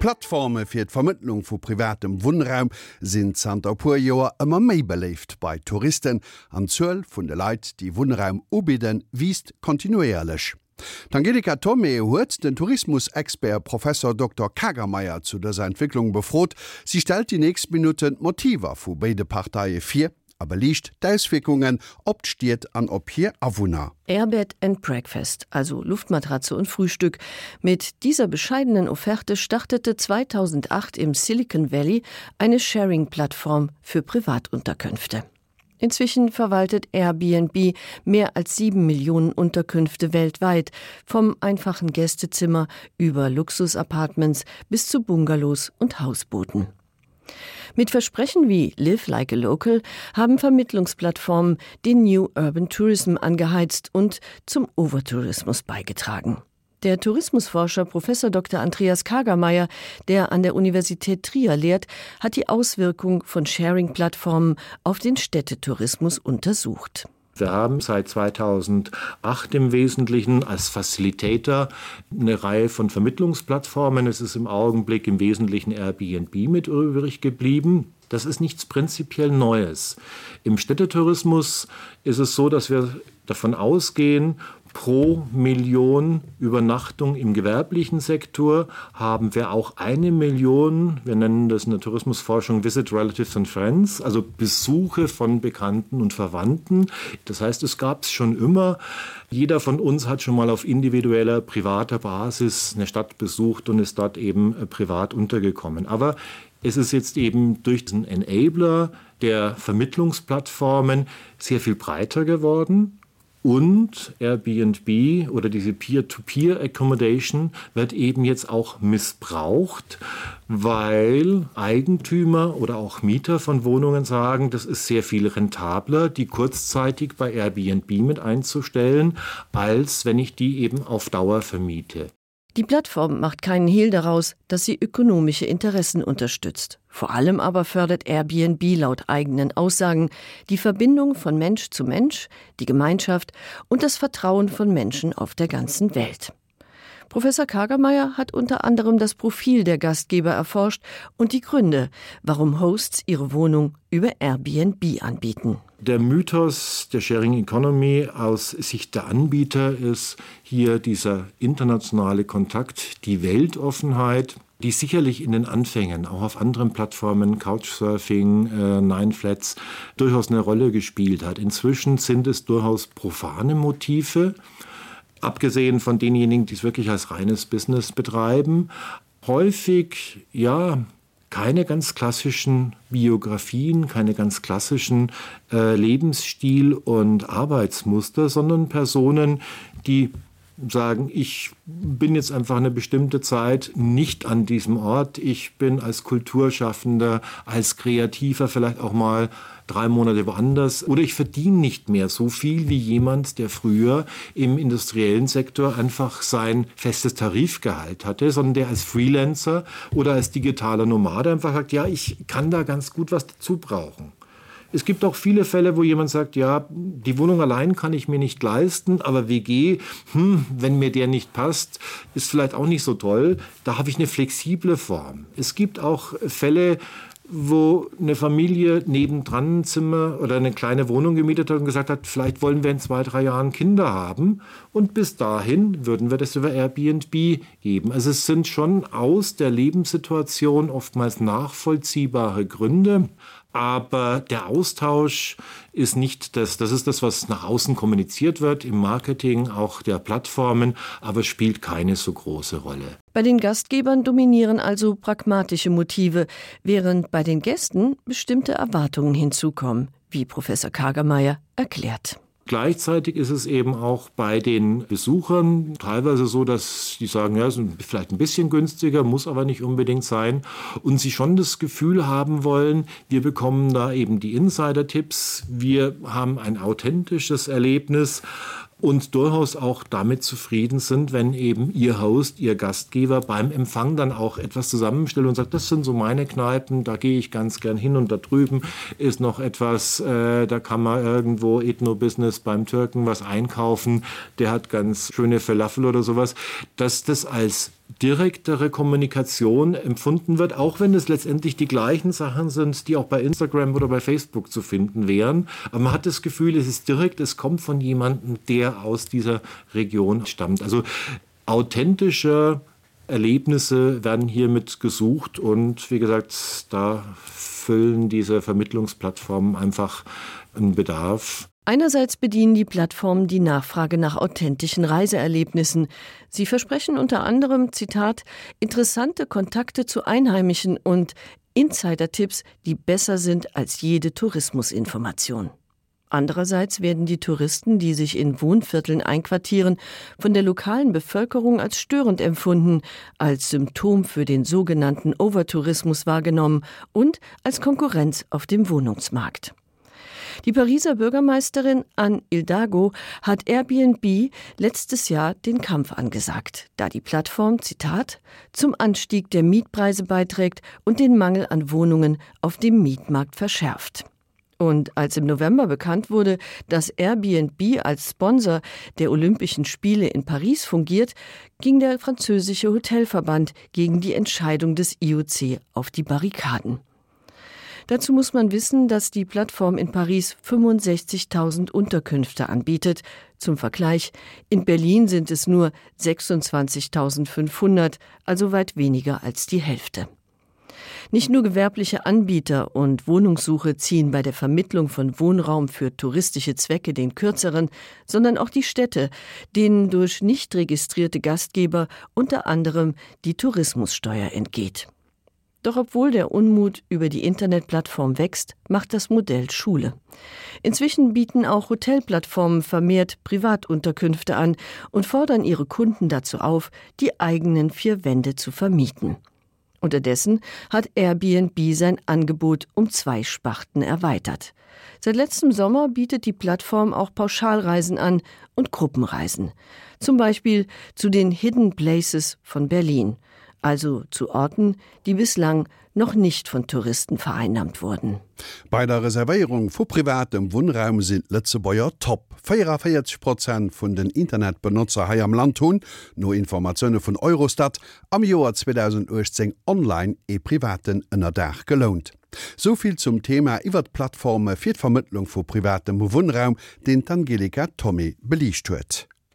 Plattforme fir d' Vermittlung vu privatem Wunraum sinn Santa Pujoer ëmmer méi beleft bei Touristen an Zuuel vun de Leiit, die Wunraum ubiden wiest kontinuierlech. Angelika Tommy huet den Tourismusexpert Professor Dr. Kagermeier zu der Entwicklung befrot, sie stellt die nächst Minuten Motiver vu beide Partei 4 aber liicht Deiswirkungen opstiert an op hier Awunner. Airbed and Breakfast, also Luftmatratze und Frühstück. Mit dieser bescheidenen Offerte startete 2008 im Silicon Valley eine Sharing-Plattform für Privatunterkünfte. Inzwischen verwaltet Airbnb mehr als sieben Millionen Unterkünfte weltweit, vom einfachen Gästezimmer über Luxusapartments bis zu Bungalows und Hausbooten. Mit Versprechen wie Live like a Local haben Vermittlungsplattformen den New Urban Tourism angeheizt und zum Overtourismus beigetragen. Der Tourismusforscher Prof. Dr. Andreas Kagermeier, der an der Universität Trier lehrt, hat die Auswirkung von Sharing-Plattformen auf den Städtetourismus untersucht. Wir haben seit 2008 im Wesentlichen als Facilitator eine Reihe von Vermittlungsplattformen. Es ist im Augenblick im Wesentlichen Airbnb mit übrig geblieben. Das ist nichts prinzipiell Neues. Im Städtetourismus ist es so, dass wir davon ausgehen, pro Million Übernachtung im gewerblichen Sektor haben wir auch eine Million, wir nennen das in der Tourismusforschung Visit Relatives and Friends, also Besuche von Bekannten und Verwandten. Das heißt, es gab es schon immer. Jeder von uns hat schon mal auf individueller privater Basis eine Stadt besucht und ist dort eben äh, privat untergekommen. Aber es ist jetzt eben durch den Enabler der Vermittlungsplattformen sehr viel breiter geworden und Airbnb oder diese Peer-to-Peer Accommodation wird eben jetzt auch missbraucht, weil Eigentümer oder auch Mieter von Wohnungen sagen, das ist sehr viel rentabler, die kurzzeitig bei Airbnb mit einzustellen, als wenn ich die eben auf Dauer vermiete. Die Plattform macht keinen Hehl daraus, dass sie ökonomische Interessen unterstützt. Vor allem aber fördert Airbnb laut eigenen Aussagen die Verbindung von Mensch zu Mensch, die Gemeinschaft und das Vertrauen von Menschen auf der ganzen Welt. Professor Kagermeier hat unter anderem das Profil der Gastgeber erforscht und die Gründe, warum Hosts ihre Wohnung über Airbnb anbieten. Der Mythos der Sharing Economy aus Sicht der Anbieter ist hier dieser internationale Kontakt, die Weltoffenheit, die sicherlich in den Anfängen auch auf anderen Plattformen Couchsurfing, äh, Nineflats durchaus eine Rolle gespielt hat. Inzwischen sind es durchaus profane Motive, abgesehen von denjenigen, die es wirklich als reines Business betreiben. Häufig ja keine ganz klassischen Biografien, keine ganz klassischen äh, Lebensstil und Arbeitsmuster, sondern Personen, die sagen ich bin jetzt einfach eine bestimmte Zeit nicht an diesem Ort. Ich bin als Kulturschaffender, als Kreativer vielleicht auch mal drei Monate woanders oder ich verdiene nicht mehr so viel wie jemand, der früher im industriellen Sektor einfach sein festes Tarifgehalt hatte, sondern der als Freelancer oder als digitaler Nomade einfach sagt ja, ich kann da ganz gut was dazu brauchen. Es gibt auch viele Fälle, wo jemand sagt ja, die Wohnung allein kann ich mir nicht leisten, aber WG, hm, wenn mir der nicht passt, ist vielleicht auch nicht so toll. Da habe ich eine flexible Form. Es gibt auch Fälle, wo eine Familie nebendran Zimmer oder eine kleine Wohnung gemietet hat und gesagt hat, vielleicht wollen wir in zwei, drei Jahren Kinder haben und bis dahin würden wir das über Airbnb geben. Also es sind schon aus der Lebenssituation oftmals nachvollziehbare Gründe, aber der Austausch ist nicht das das ist das was nach außen kommuniziert wird im Marketing auch der Plattformen aber spielt keine so große Rolle bei den Gastgebern dominieren also pragmatische Motive während bei den Gästen bestimmte Erwartungen hinzukommen wie Professor Kagermeier erklärt. Gleichzeitig ist es eben auch bei den Besuchern teilweise so, dass die sagen ja sind vielleicht ein bisschen günstiger, muss aber nicht unbedingt sein. Und sie schon das Gefühl haben wollen, wir bekommen da eben die Insider-Tipps, wir haben ein authentisches Erlebnis und durchaus auch damit zufrieden sind, wenn eben ihr Host, ihr Gastgeber beim Empfang dann auch etwas zusammenstellt und sagt, das sind so meine Kneipen, da gehe ich ganz gern hin und da drüben ist noch etwas, äh, da kann man irgendwo Ethnobusiness beim Türken was einkaufen, der hat ganz schöne Falafel oder sowas, dass das als direktere Kommunikation empfunden wird, auch wenn es letztendlich die gleichen Sachen sind, die auch bei Instagram oder bei Facebook zu finden wären. Aber man hat das Gefühl, es ist direkt, es kommt von jemandem, der aus dieser Region stammt. Also authentische Erlebnisse werden hiermit gesucht und wie gesagt, da füllen diese Vermittlungsplattformen einfach einen Bedarf. Einerseits bedienen die Plattformen die Nachfrage nach authentischen Reiseerlebnissen. Sie versprechen unter anderem Zitat interessante Kontakte zu Einheimischen und Insidertipps, die besser sind als jede Tourismusinformation. Andererseits werden die Touristen, die sich in Wohnvierteln einquartieren, von der lokalen Bevölkerung als störend empfunden, als Symptom für den sogenannten Overtourismus wahrgenommen und als Konkurrenz auf dem Wohnungsmarkt. Die Pariser Bürgermeisterin Anne Hildago hat Airbnb letztes Jahr den Kampf angesagt, da die Plattform Zitat zum Anstieg der Mietpreise beiträgt und den Mangel an Wohnungen auf dem Mietmarkt verschärft. Und als im November bekannt wurde, dass Airbnb als Sponsor der Olympischen Spiele in Paris fungiert, ging der französische Hotelverband gegen die Entscheidung des IOC auf die Barrikaden. Dazu muss man wissen, dass die Plattform in Paris 65.000 Unterkünfte anbietet. Zum Vergleich, in Berlin sind es nur 26.500, also weit weniger als die Hälfte. Nicht nur gewerbliche Anbieter und Wohnungssuche ziehen bei der Vermittlung von Wohnraum für touristische Zwecke den kürzeren, sondern auch die Städte, denen durch nicht registrierte Gastgeber unter anderem die Tourismussteuer entgeht. Doch obwohl der Unmut über die Internetplattform wächst, macht das Modell Schule. Inzwischen bieten auch Hotelplattformen vermehrt Privatunterkünfte an und fordern ihre Kunden dazu auf, die eigenen vier Wände zu vermieten. Unterdessen hat Airbnb sein Angebot um zwei Sparten erweitert. Seit letztem Sommer bietet die Plattform auch Pauschalreisen an und Gruppenreisen, zum Beispiel zu den Hidden Places von Berlin also zu Orten, die bislang noch nicht von Touristen vereinnahmt wurden. Bei der Reservierung vor privatem Wohnraum sind Letzebäuer top. 44 Prozent von den Internetbenutzer ha am Land tun, nur Informationen von Eurostat am Joar 2018 online e privaten ënner Dach gelohnt. Soviel zum Thema iwwer Plattforme fir Vermittlung vor privatem Wohnraum, den Angelika Tommy belicht huet.